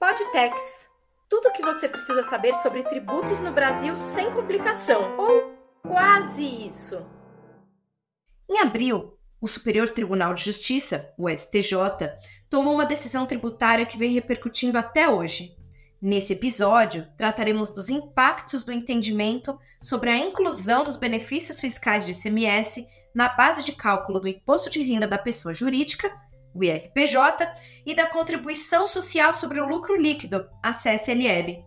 Podtex. Tudo o que você precisa saber sobre tributos no Brasil sem complicação, ou quase isso. Em abril, o Superior Tribunal de Justiça, o STJ, tomou uma decisão tributária que vem repercutindo até hoje. Nesse episódio, trataremos dos impactos do entendimento sobre a inclusão dos benefícios fiscais de ICMS na base de cálculo do Imposto de Renda da Pessoa Jurídica o IRPJ, e da Contribuição Social sobre o Lucro Líquido, a CSLL.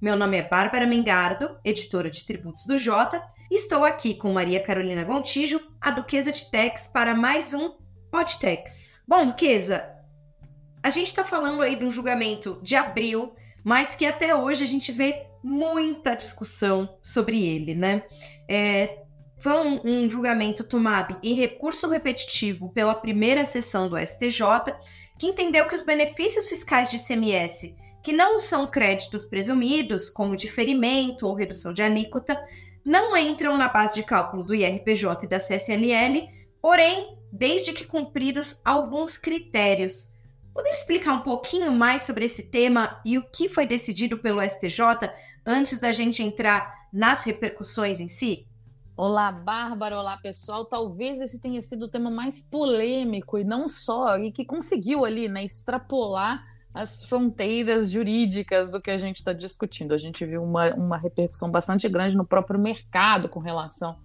Meu nome é Bárbara Mengardo, editora de tributos do Jota, e estou aqui com Maria Carolina Gontijo, a Duquesa de Tex, para mais um Podtex. Bom, Duquesa, a gente está falando aí de um julgamento de abril, mas que até hoje a gente vê muita discussão sobre ele, né? É, foi um, julgamento tomado em recurso repetitivo pela primeira sessão do STJ, que entendeu que os benefícios fiscais de ICMS, que não são créditos presumidos, como diferimento ou redução de alíquota, não entram na base de cálculo do IRPJ e da CSLL, porém, desde que cumpridos alguns critérios. Poderia explicar um pouquinho mais sobre esse tema e o que foi decidido pelo STJ antes da gente entrar nas repercussões em si? Olá, Bárbara. Olá, pessoal. Talvez esse tenha sido o tema mais polêmico e não só, e que conseguiu ali, né, extrapolar as fronteiras jurídicas do que a gente está discutindo. A gente viu uma, uma repercussão bastante grande no próprio mercado com relação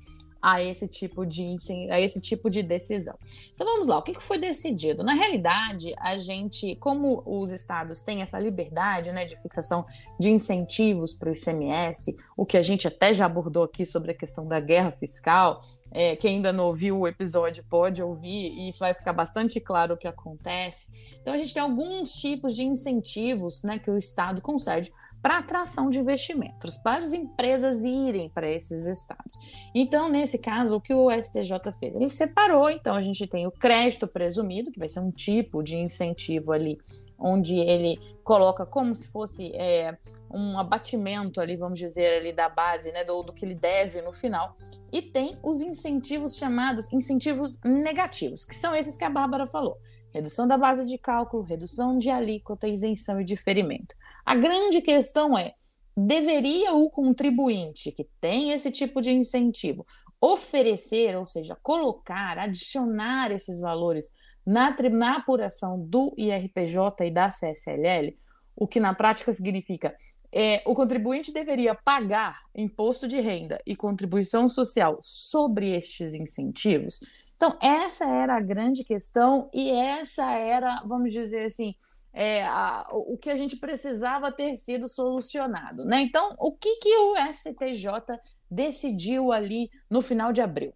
a esse tipo de a esse tipo de decisão. Então vamos lá, o que foi decidido? Na realidade, a gente, como os estados têm essa liberdade, né, de fixação de incentivos para o ICMS, o que a gente até já abordou aqui sobre a questão da guerra fiscal, é, quem ainda não ouviu o episódio pode ouvir e vai ficar bastante claro o que acontece. Então a gente tem alguns tipos de incentivos né, que o Estado concede para atração de investimentos, para as empresas irem para esses estados. Então, nesse caso, o que o STJ fez? Ele separou, então a gente tem o crédito presumido, que vai ser um tipo de incentivo ali, onde ele coloca como se fosse é, um abatimento ali, vamos dizer, ali da base, né, do, do que ele deve no final. E tem os incentivos chamados incentivos negativos, que são esses que a Bárbara falou. Redução da base de cálculo, redução de alíquota, isenção e diferimento. A grande questão é: deveria o contribuinte que tem esse tipo de incentivo oferecer, ou seja, colocar, adicionar esses valores na, na apuração do IRPJ e da CSLL, o que na prática significa é, o contribuinte deveria pagar imposto de renda e contribuição social sobre estes incentivos. Então, essa era a grande questão e essa era, vamos dizer assim, é, a, o que a gente precisava ter sido solucionado. Né? Então, o que, que o STJ decidiu ali no final de abril?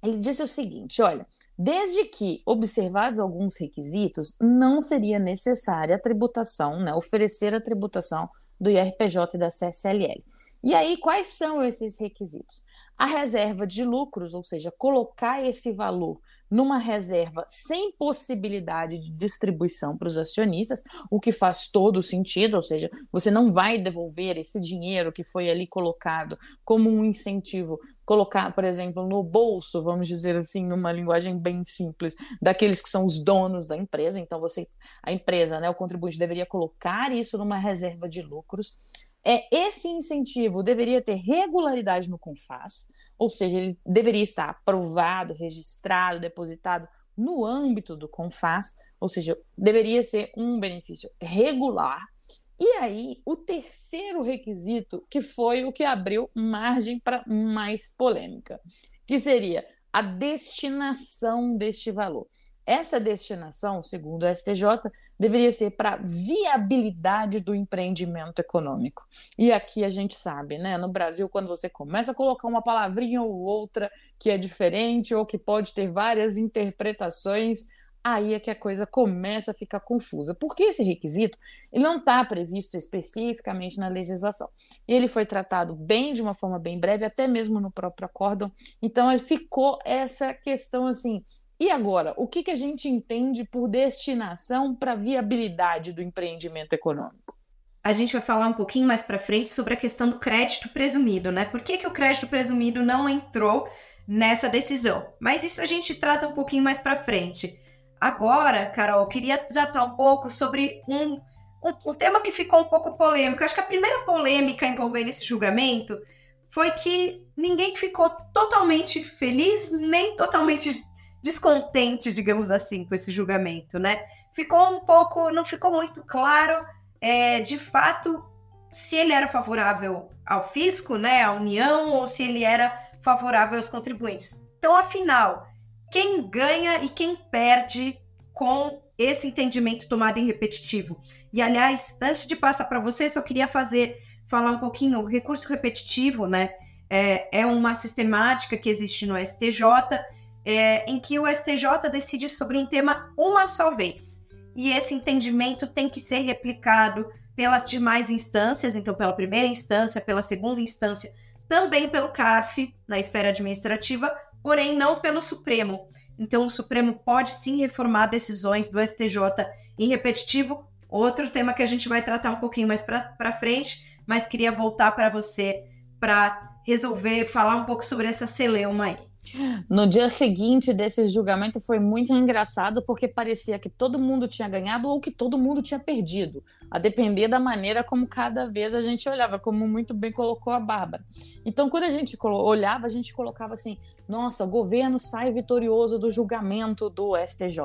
Ele disse o seguinte: olha, desde que observados alguns requisitos, não seria necessária a tributação, né, oferecer a tributação do IRPJ e da CSLL. E aí, quais são esses requisitos? A reserva de lucros, ou seja, colocar esse valor numa reserva sem possibilidade de distribuição para os acionistas, o que faz todo sentido, ou seja, você não vai devolver esse dinheiro que foi ali colocado como um incentivo, colocar, por exemplo, no bolso, vamos dizer assim, numa linguagem bem simples, daqueles que são os donos da empresa. Então, você, a empresa, né, o contribuinte deveria colocar isso numa reserva de lucros é, esse incentivo deveria ter regularidade no CONFAS, ou seja, ele deveria estar aprovado, registrado, depositado no âmbito do CONFAS, ou seja, deveria ser um benefício regular. E aí, o terceiro requisito, que foi o que abriu margem para mais polêmica, que seria a destinação deste valor. Essa destinação, segundo o STJ, deveria ser para viabilidade do empreendimento econômico. E aqui a gente sabe, né? No Brasil, quando você começa a colocar uma palavrinha ou outra que é diferente ou que pode ter várias interpretações, aí é que a coisa começa a ficar confusa. Porque esse requisito ele não está previsto especificamente na legislação. Ele foi tratado bem, de uma forma bem breve, até mesmo no próprio acórdão. Então, ficou essa questão assim e agora, o que, que a gente entende por destinação para viabilidade do empreendimento econômico? A gente vai falar um pouquinho mais para frente sobre a questão do crédito presumido, né? Por que, que o crédito presumido não entrou nessa decisão? Mas isso a gente trata um pouquinho mais para frente. Agora, Carol, eu queria tratar um pouco sobre um, um, um tema que ficou um pouco polêmico. Acho que a primeira polêmica envolvendo esse julgamento foi que ninguém ficou totalmente feliz nem totalmente descontente, digamos assim, com esse julgamento, né? Ficou um pouco, não ficou muito claro, é, de fato, se ele era favorável ao fisco, né, à União, ou se ele era favorável aos contribuintes. Então, afinal, quem ganha e quem perde com esse entendimento tomado em repetitivo? E, aliás, antes de passar para você, só queria fazer falar um pouquinho, o recurso repetitivo, né, é, é uma sistemática que existe no STJ, é, em que o STJ decide sobre um tema uma só vez. E esse entendimento tem que ser replicado pelas demais instâncias, então pela primeira instância, pela segunda instância, também pelo CARF, na esfera administrativa, porém não pelo Supremo. Então o Supremo pode sim reformar decisões do STJ em repetitivo, outro tema que a gente vai tratar um pouquinho mais para frente, mas queria voltar para você para resolver falar um pouco sobre essa celeuma aí. No dia seguinte desse julgamento foi muito engraçado porque parecia que todo mundo tinha ganhado ou que todo mundo tinha perdido, a depender da maneira como cada vez a gente olhava, como muito bem colocou a Bárbara. Então, quando a gente olhava, a gente colocava assim: nossa, o governo sai vitorioso do julgamento do STJ.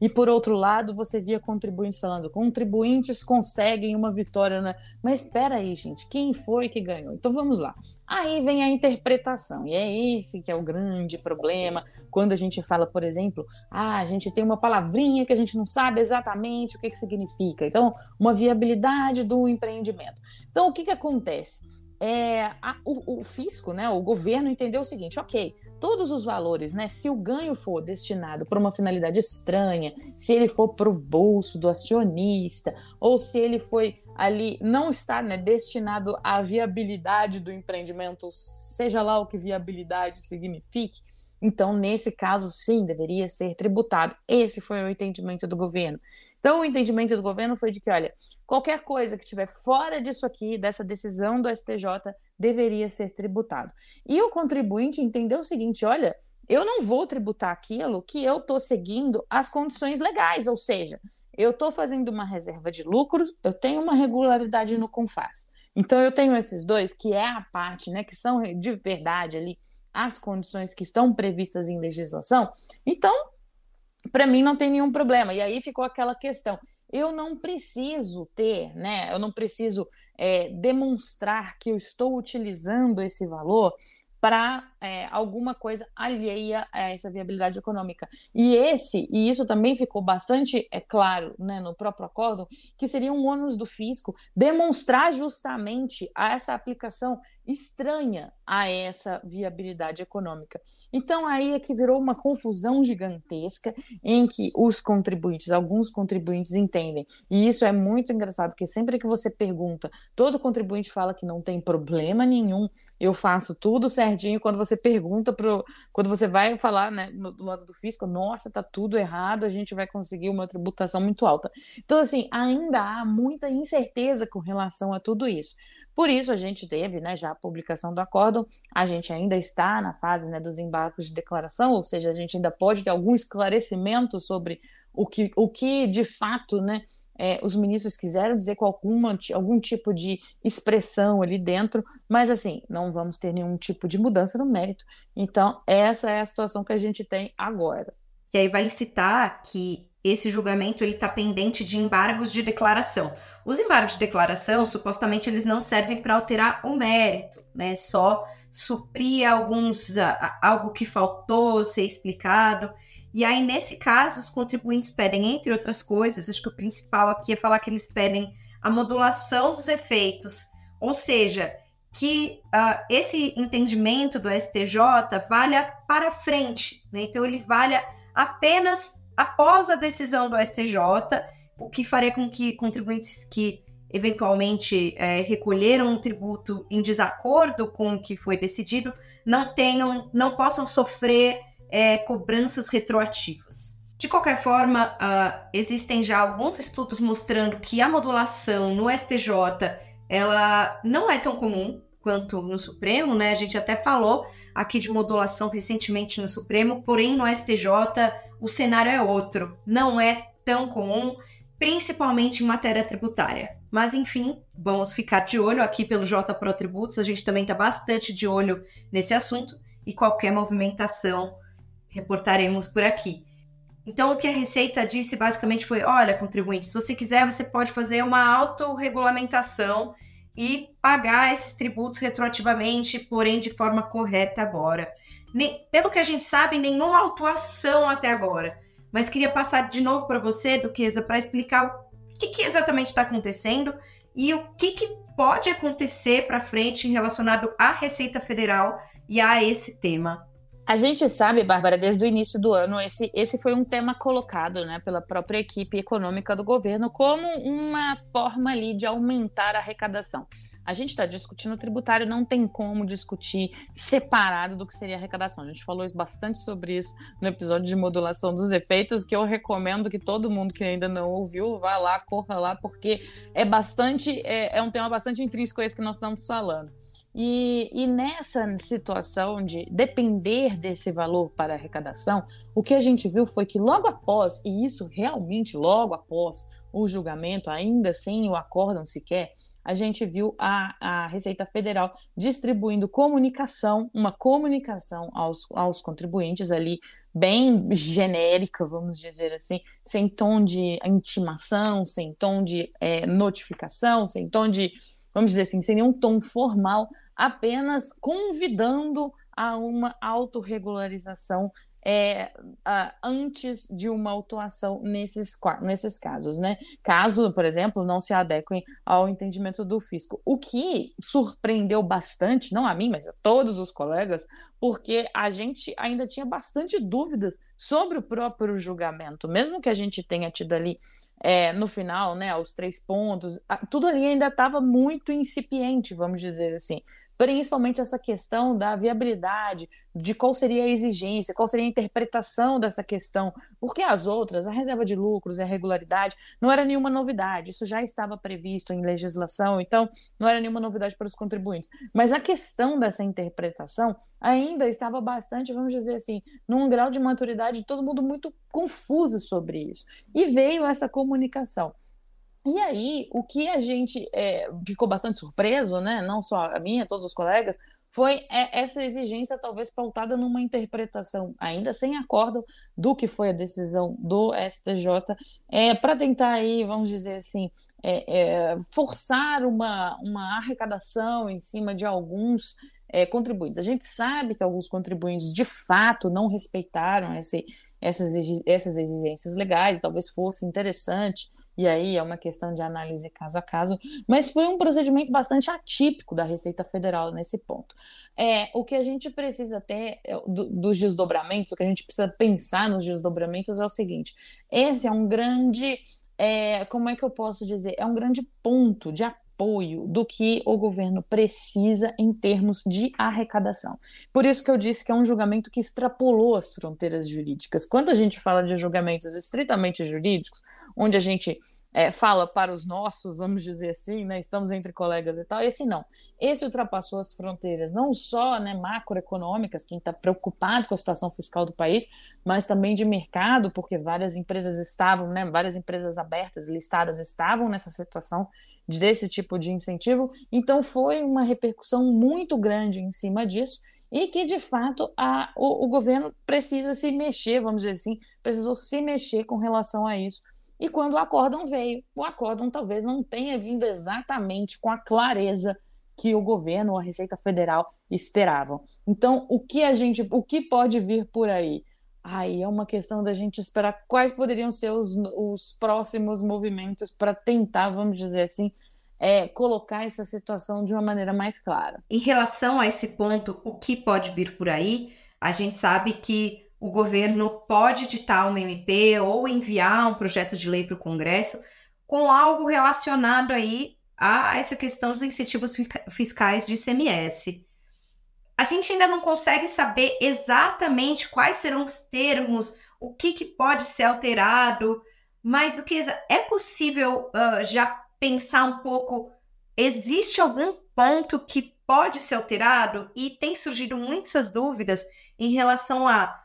E por outro lado, você via contribuintes falando: contribuintes conseguem uma vitória? Mas espera aí, gente, quem foi que ganhou? Então vamos lá. Aí vem a interpretação, e é esse que é o grande problema quando a gente fala, por exemplo, ah, a gente tem uma palavrinha que a gente não sabe exatamente o que, que significa. Então, uma viabilidade do empreendimento. Então, o que, que acontece? É, a, o, o fisco, né, o governo entendeu o seguinte: ok, todos os valores, né? Se o ganho for destinado para uma finalidade estranha, se ele for para o bolso do acionista, ou se ele foi ali não está né, destinado à viabilidade do empreendimento, seja lá o que viabilidade signifique, então, nesse caso, sim, deveria ser tributado. Esse foi o entendimento do governo. Então, o entendimento do governo foi de que, olha, qualquer coisa que estiver fora disso aqui, dessa decisão do STJ, deveria ser tributado. E o contribuinte entendeu o seguinte: olha, eu não vou tributar aquilo que eu estou seguindo as condições legais, ou seja, eu estou fazendo uma reserva de lucros, eu tenho uma regularidade no CONFAS. Então eu tenho esses dois, que é a parte, né, que são de verdade ali as condições que estão previstas em legislação. Então, para mim não tem nenhum problema. E aí ficou aquela questão. Eu não preciso ter, né? Eu não preciso é, demonstrar que eu estou utilizando esse valor para é, alguma coisa alheia a essa viabilidade econômica. E esse, e isso também ficou bastante é claro né, no próprio acordo, que seria um ônus do fisco demonstrar justamente essa aplicação estranha a essa viabilidade econômica. Então aí é que virou uma confusão gigantesca em que os contribuintes, alguns contribuintes entendem. E isso é muito engraçado, porque sempre que você pergunta, todo contribuinte fala que não tem problema nenhum, eu faço tudo certinho quando você pergunta pro, quando você vai falar, né, no, do lado do fisco, nossa, tá tudo errado, a gente vai conseguir uma tributação muito alta. Então, assim, ainda há muita incerteza com relação a tudo isso. Por isso, a gente teve né, já a publicação do acórdão, a gente ainda está na fase né, dos embarcos de declaração, ou seja, a gente ainda pode ter algum esclarecimento sobre o que, o que de fato né, é, os ministros quiseram dizer com alguma, algum tipo de expressão ali dentro, mas assim, não vamos ter nenhum tipo de mudança no mérito. Então, essa é a situação que a gente tem agora. E aí vale citar que esse julgamento ele está pendente de embargos de declaração. Os embargos de declaração, supostamente, eles não servem para alterar o mérito, né? Só suprir alguns algo que faltou ser explicado. E aí, nesse caso, os contribuintes pedem, entre outras coisas, acho que o principal aqui é falar que eles pedem a modulação dos efeitos, ou seja, que uh, esse entendimento do STJ valha para frente, né? então ele valha apenas após a decisão do STJ, o que faria com que contribuintes que eventualmente é, recolheram um tributo em desacordo com o que foi decidido não tenham, não possam sofrer é, cobranças retroativas. De qualquer forma, uh, existem já alguns estudos mostrando que a modulação no STJ ela não é tão comum quanto no Supremo, né? A gente até falou aqui de modulação recentemente no Supremo, porém no STJ o cenário é outro, não é tão comum principalmente em matéria tributária. Mas enfim, vamos ficar de olho aqui pelo J Pro Tributos, a gente também está bastante de olho nesse assunto e qualquer movimentação reportaremos por aqui. Então, o que a Receita disse basicamente foi: olha, contribuinte, se você quiser, você pode fazer uma autorregulamentação e pagar esses tributos retroativamente, porém de forma correta agora. Nem, pelo que a gente sabe, nenhuma autuação até agora. Mas queria passar de novo para você, Duquesa, para explicar o que, que exatamente está acontecendo e o que, que pode acontecer para frente relacionado à Receita Federal e a esse tema. A gente sabe, Bárbara, desde o início do ano, esse, esse foi um tema colocado né, pela própria equipe econômica do governo como uma forma ali de aumentar a arrecadação. A gente está discutindo o tributário, não tem como discutir separado do que seria arrecadação. A gente falou bastante sobre isso no episódio de modulação dos efeitos, que eu recomendo que todo mundo que ainda não ouviu vá lá, corra lá, porque é bastante, é, é um tema bastante intrínseco esse que nós estamos falando. E, e, nessa situação de depender desse valor para arrecadação, o que a gente viu foi que logo após, e isso realmente logo após o julgamento, ainda sem o acórdão sequer, a gente viu a, a Receita Federal distribuindo comunicação, uma comunicação aos, aos contribuintes ali, bem genérica, vamos dizer assim, sem tom de intimação, sem tom de é, notificação, sem tom de, vamos dizer assim, sem nenhum tom formal, apenas convidando a uma autorregularização é, uh, antes de uma autuação nesses, nesses casos, né? Caso, por exemplo, não se adequem ao entendimento do fisco. O que surpreendeu bastante, não a mim, mas a todos os colegas, porque a gente ainda tinha bastante dúvidas sobre o próprio julgamento, mesmo que a gente tenha tido ali é, no final, né, os três pontos, tudo ali ainda estava muito incipiente, vamos dizer assim principalmente essa questão da viabilidade, de qual seria a exigência, qual seria a interpretação dessa questão, porque as outras, a reserva de lucros e a regularidade, não era nenhuma novidade, isso já estava previsto em legislação, então não era nenhuma novidade para os contribuintes. Mas a questão dessa interpretação ainda estava bastante, vamos dizer assim, num grau de maturidade, todo mundo muito confuso sobre isso. E veio essa comunicação. E aí, o que a gente é, ficou bastante surpreso, né? Não só a minha, todos os colegas, foi é, essa exigência talvez pautada numa interpretação ainda sem acordo do que foi a decisão do STJ é, para tentar aí, vamos dizer assim, é, é, forçar uma, uma arrecadação em cima de alguns é, contribuintes. A gente sabe que alguns contribuintes de fato não respeitaram esse, essas, essas exigências legais, talvez fosse interessante e aí é uma questão de análise caso a caso, mas foi um procedimento bastante atípico da Receita Federal nesse ponto. É, o que a gente precisa ter é, do, dos desdobramentos, o que a gente precisa pensar nos desdobramentos é o seguinte: esse é um grande, é, como é que eu posso dizer? É um grande ponto de apoio do que o governo precisa em termos de arrecadação. Por isso que eu disse que é um julgamento que extrapolou as fronteiras jurídicas. Quando a gente fala de julgamentos estritamente jurídicos, onde a gente é, fala para os nossos, vamos dizer assim, né, estamos entre colegas e tal, esse não. Esse ultrapassou as fronteiras, não só né, macroeconômicas, quem está preocupado com a situação fiscal do país, mas também de mercado, porque várias empresas estavam, né, várias empresas abertas, listadas, estavam nessa situação desse tipo de incentivo, então foi uma repercussão muito grande em cima disso, e que de fato a, o, o governo precisa se mexer, vamos dizer assim, precisou se mexer com relação a isso e quando o acórdão veio, o acórdão talvez não tenha vindo exatamente com a clareza que o governo ou a Receita Federal esperavam. Então, o que a gente, o que pode vir por aí? Aí é uma questão da gente esperar quais poderiam ser os, os próximos movimentos para tentar, vamos dizer assim, é, colocar essa situação de uma maneira mais clara. Em relação a esse ponto, o que pode vir por aí, a gente sabe que o governo pode editar uma MP ou enviar um projeto de lei para o Congresso com algo relacionado aí a essa questão dos incentivos fiscais de ICMS. A gente ainda não consegue saber exatamente quais serão os termos, o que, que pode ser alterado, mas o que é possível uh, já pensar um pouco? Existe algum ponto que pode ser alterado? E tem surgido muitas dúvidas em relação a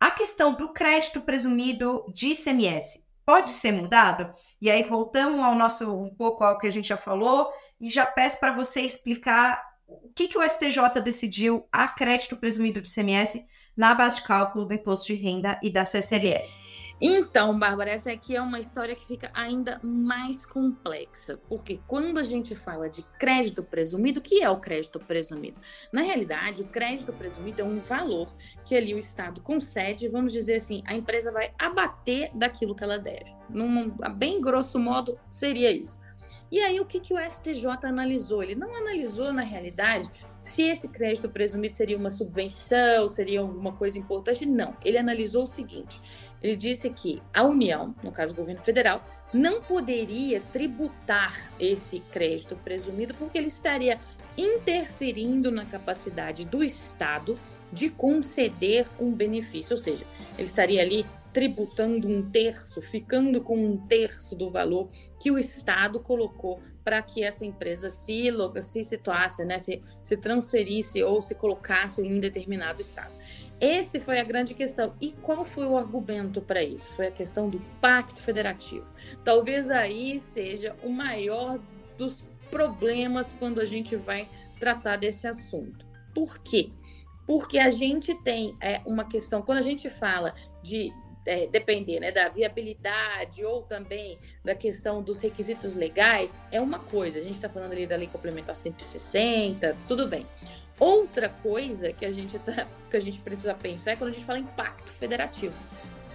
a questão do crédito presumido de ICMS. pode ser mudado? E aí voltamos ao nosso um pouco ao que a gente já falou e já peço para você explicar o que, que o STJ decidiu a crédito presumido de CMS na base de cálculo do imposto de renda e da CSLL. Então, Bárbara, essa aqui é uma história que fica ainda mais complexa, porque quando a gente fala de crédito presumido, o que é o crédito presumido? Na realidade, o crédito presumido é um valor que ali o Estado concede, vamos dizer assim, a empresa vai abater daquilo que ela deve. Num, bem grosso modo, seria isso. E aí, o que, que o STJ analisou? Ele não analisou, na realidade, se esse crédito presumido seria uma subvenção, seria alguma coisa importante. Não. Ele analisou o seguinte: ele disse que a União, no caso o governo federal, não poderia tributar esse crédito presumido porque ele estaria interferindo na capacidade do Estado de conceder um benefício, ou seja, ele estaria ali tributando um terço, ficando com um terço do valor que o Estado colocou para que essa empresa se, se situasse, né, se, se transferisse ou se colocasse em determinado Estado. Esse foi a grande questão. E qual foi o argumento para isso? Foi a questão do pacto federativo. Talvez aí seja o maior dos problemas quando a gente vai tratar desse assunto. Por quê? Porque a gente tem é, uma questão, quando a gente fala de é, depender né, da viabilidade ou também da questão dos requisitos legais, é uma coisa. A gente está falando ali da lei complementar 160, tudo bem. Outra coisa que a gente tá, que a gente precisa pensar é quando a gente fala em pacto federativo.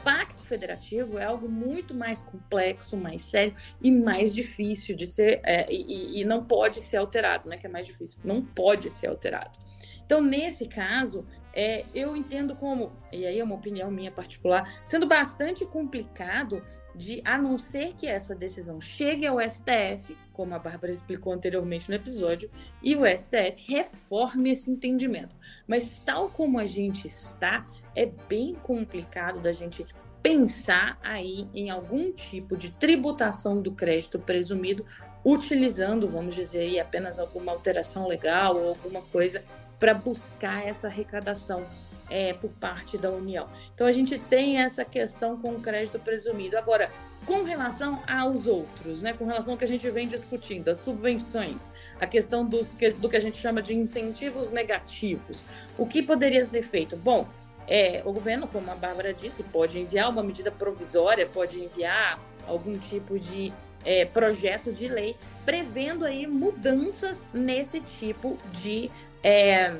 Pacto federativo é algo muito mais complexo, mais sério e mais difícil de ser é, e, e, não pode ser alterado, né? Que é mais difícil, não pode ser alterado. Então, nesse caso, é, eu entendo como, e aí é uma opinião minha particular, sendo bastante complicado de, a não ser que essa decisão chegue ao STF, como a Bárbara explicou anteriormente no episódio, e o STF reforme esse entendimento. Mas tal como a gente está, é bem complicado da gente pensar aí em algum tipo de tributação do crédito presumido, utilizando, vamos dizer aí, apenas alguma alteração legal ou alguma coisa para buscar essa arrecadação é, por parte da União. Então a gente tem essa questão com o crédito presumido. Agora, com relação aos outros, né, com relação ao que a gente vem discutindo, as subvenções, a questão dos, do que a gente chama de incentivos negativos, o que poderia ser feito? Bom, é, o governo, como a Bárbara disse, pode enviar uma medida provisória, pode enviar algum tipo de é, projeto de lei prevendo aí mudanças nesse tipo de é,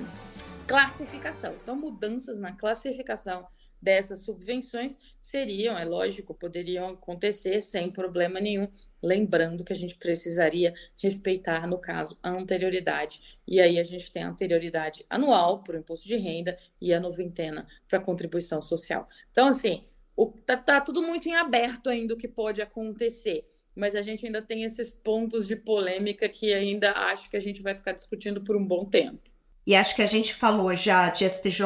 classificação. Então, mudanças na classificação dessas subvenções seriam, é lógico, poderiam acontecer sem problema nenhum, lembrando que a gente precisaria respeitar, no caso, a anterioridade. E aí a gente tem a anterioridade anual para o imposto de renda e a noventena para a contribuição social. Então, assim, o, tá, tá tudo muito em aberto ainda o que pode acontecer. Mas a gente ainda tem esses pontos de polêmica que ainda acho que a gente vai ficar discutindo por um bom tempo. E acho que a gente falou já de STJ,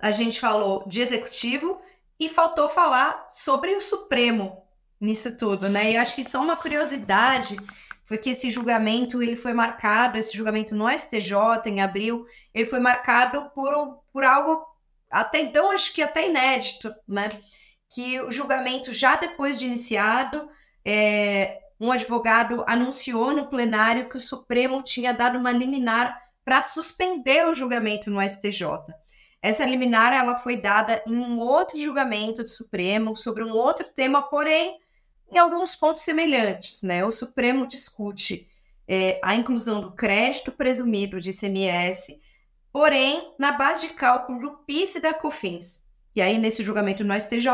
a gente falou de executivo e faltou falar sobre o Supremo nisso tudo, né? E acho que só uma curiosidade foi que esse julgamento ele foi marcado, esse julgamento no STJ em abril, ele foi marcado por, por algo até então acho que até inédito, né? Que o julgamento já depois de iniciado, é, um advogado anunciou no plenário que o Supremo tinha dado uma liminar para suspender o julgamento no STJ. Essa liminar ela foi dada em um outro julgamento do Supremo sobre um outro tema, porém em alguns pontos semelhantes. Né? O Supremo discute é, a inclusão do crédito presumido de ICMS, porém na base de cálculo do PIS e da COFINS. E aí, nesse julgamento no STJ,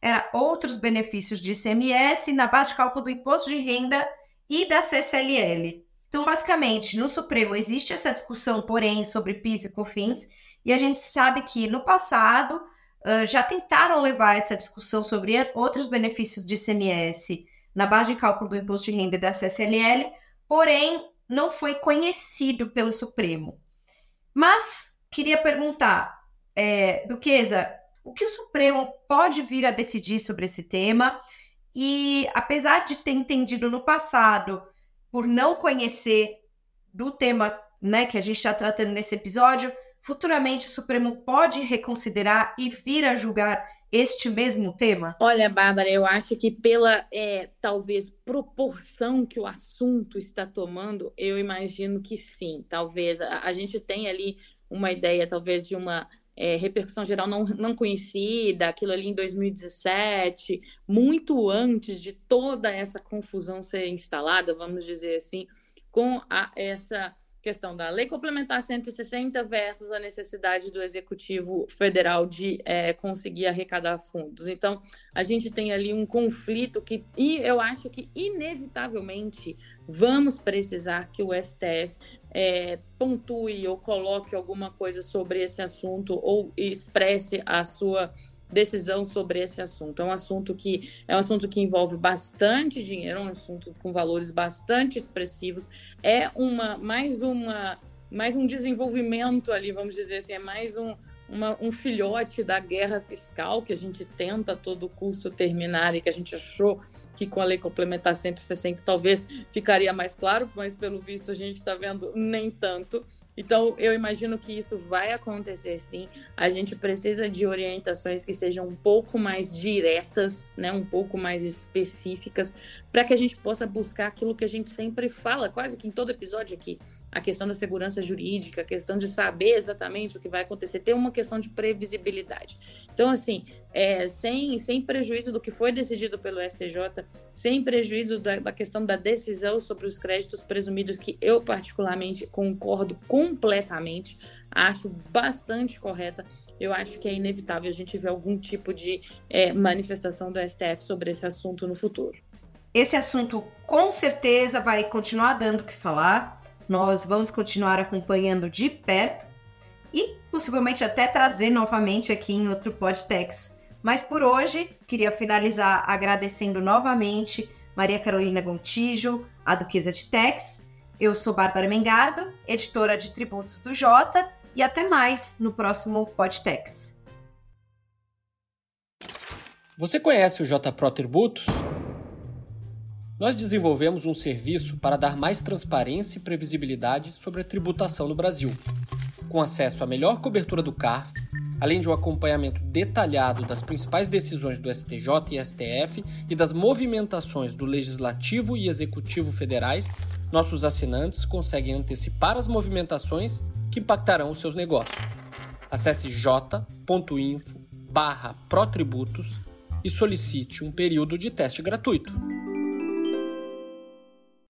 era outros benefícios de ICMS na base de cálculo do imposto de renda e da CCLL. Então, basicamente, no Supremo existe essa discussão, porém, sobre PIS e COFINS, e a gente sabe que no passado uh, já tentaram levar essa discussão sobre outros benefícios de ICMS na base de cálculo do imposto de renda da CSLL, porém não foi conhecido pelo Supremo. Mas queria perguntar, é, Duquesa, o que o Supremo pode vir a decidir sobre esse tema? E apesar de ter entendido no passado por não conhecer do tema né, que a gente está tratando nesse episódio, futuramente o Supremo pode reconsiderar e vir a julgar este mesmo tema? Olha, Bárbara, eu acho que pela é, talvez proporção que o assunto está tomando, eu imagino que sim. Talvez a, a gente tenha ali uma ideia, talvez, de uma é, repercussão geral não, não conhecida, aquilo ali em 2017, muito antes de toda essa confusão ser instalada, vamos dizer assim, com a, essa questão da Lei Complementar 160 versus a necessidade do Executivo Federal de é, conseguir arrecadar fundos. Então, a gente tem ali um conflito que, e eu acho que, inevitavelmente, vamos precisar que o STF é, pontue ou coloque alguma coisa sobre esse assunto ou expresse a sua decisão sobre esse assunto. É um assunto que é um assunto que envolve bastante dinheiro, um assunto com valores bastante expressivos. É uma mais uma mais um desenvolvimento ali, vamos dizer assim, é mais um, uma, um filhote da guerra fiscal que a gente tenta a todo custo terminar e que a gente achou que com a lei complementar 160 talvez ficaria mais claro, mas pelo visto a gente está vendo nem tanto. Então, eu imagino que isso vai acontecer sim. A gente precisa de orientações que sejam um pouco mais diretas, né, um pouco mais específicas, para que a gente possa buscar aquilo que a gente sempre fala, quase que em todo episódio aqui, a questão da segurança jurídica, a questão de saber exatamente o que vai acontecer, ter uma questão de previsibilidade. Então, assim, é, sem, sem prejuízo do que foi decidido pelo STJ, sem prejuízo da, da questão da decisão sobre os créditos presumidos, que eu particularmente concordo completamente, acho bastante correta. Eu acho que é inevitável a gente ver algum tipo de é, manifestação do STF sobre esse assunto no futuro. Esse assunto com certeza vai continuar dando o que falar. Nós vamos continuar acompanhando de perto e possivelmente até trazer novamente aqui em outro Podtex mas por hoje, queria finalizar agradecendo novamente Maria Carolina Gontijo, a Duquesa de Tex. Eu sou Bárbara Mengardo, editora de Tributos do Jota, e até mais no próximo Podtex. Você conhece o J Pro Tributos? Nós desenvolvemos um serviço para dar mais transparência e previsibilidade sobre a tributação no Brasil, com acesso à melhor cobertura do CARF além de um acompanhamento detalhado das principais decisões do STJ e STF e das movimentações do Legislativo e Executivo federais, nossos assinantes conseguem antecipar as movimentações que impactarão os seus negócios. Acesse j.info/protributos e solicite um período de teste gratuito.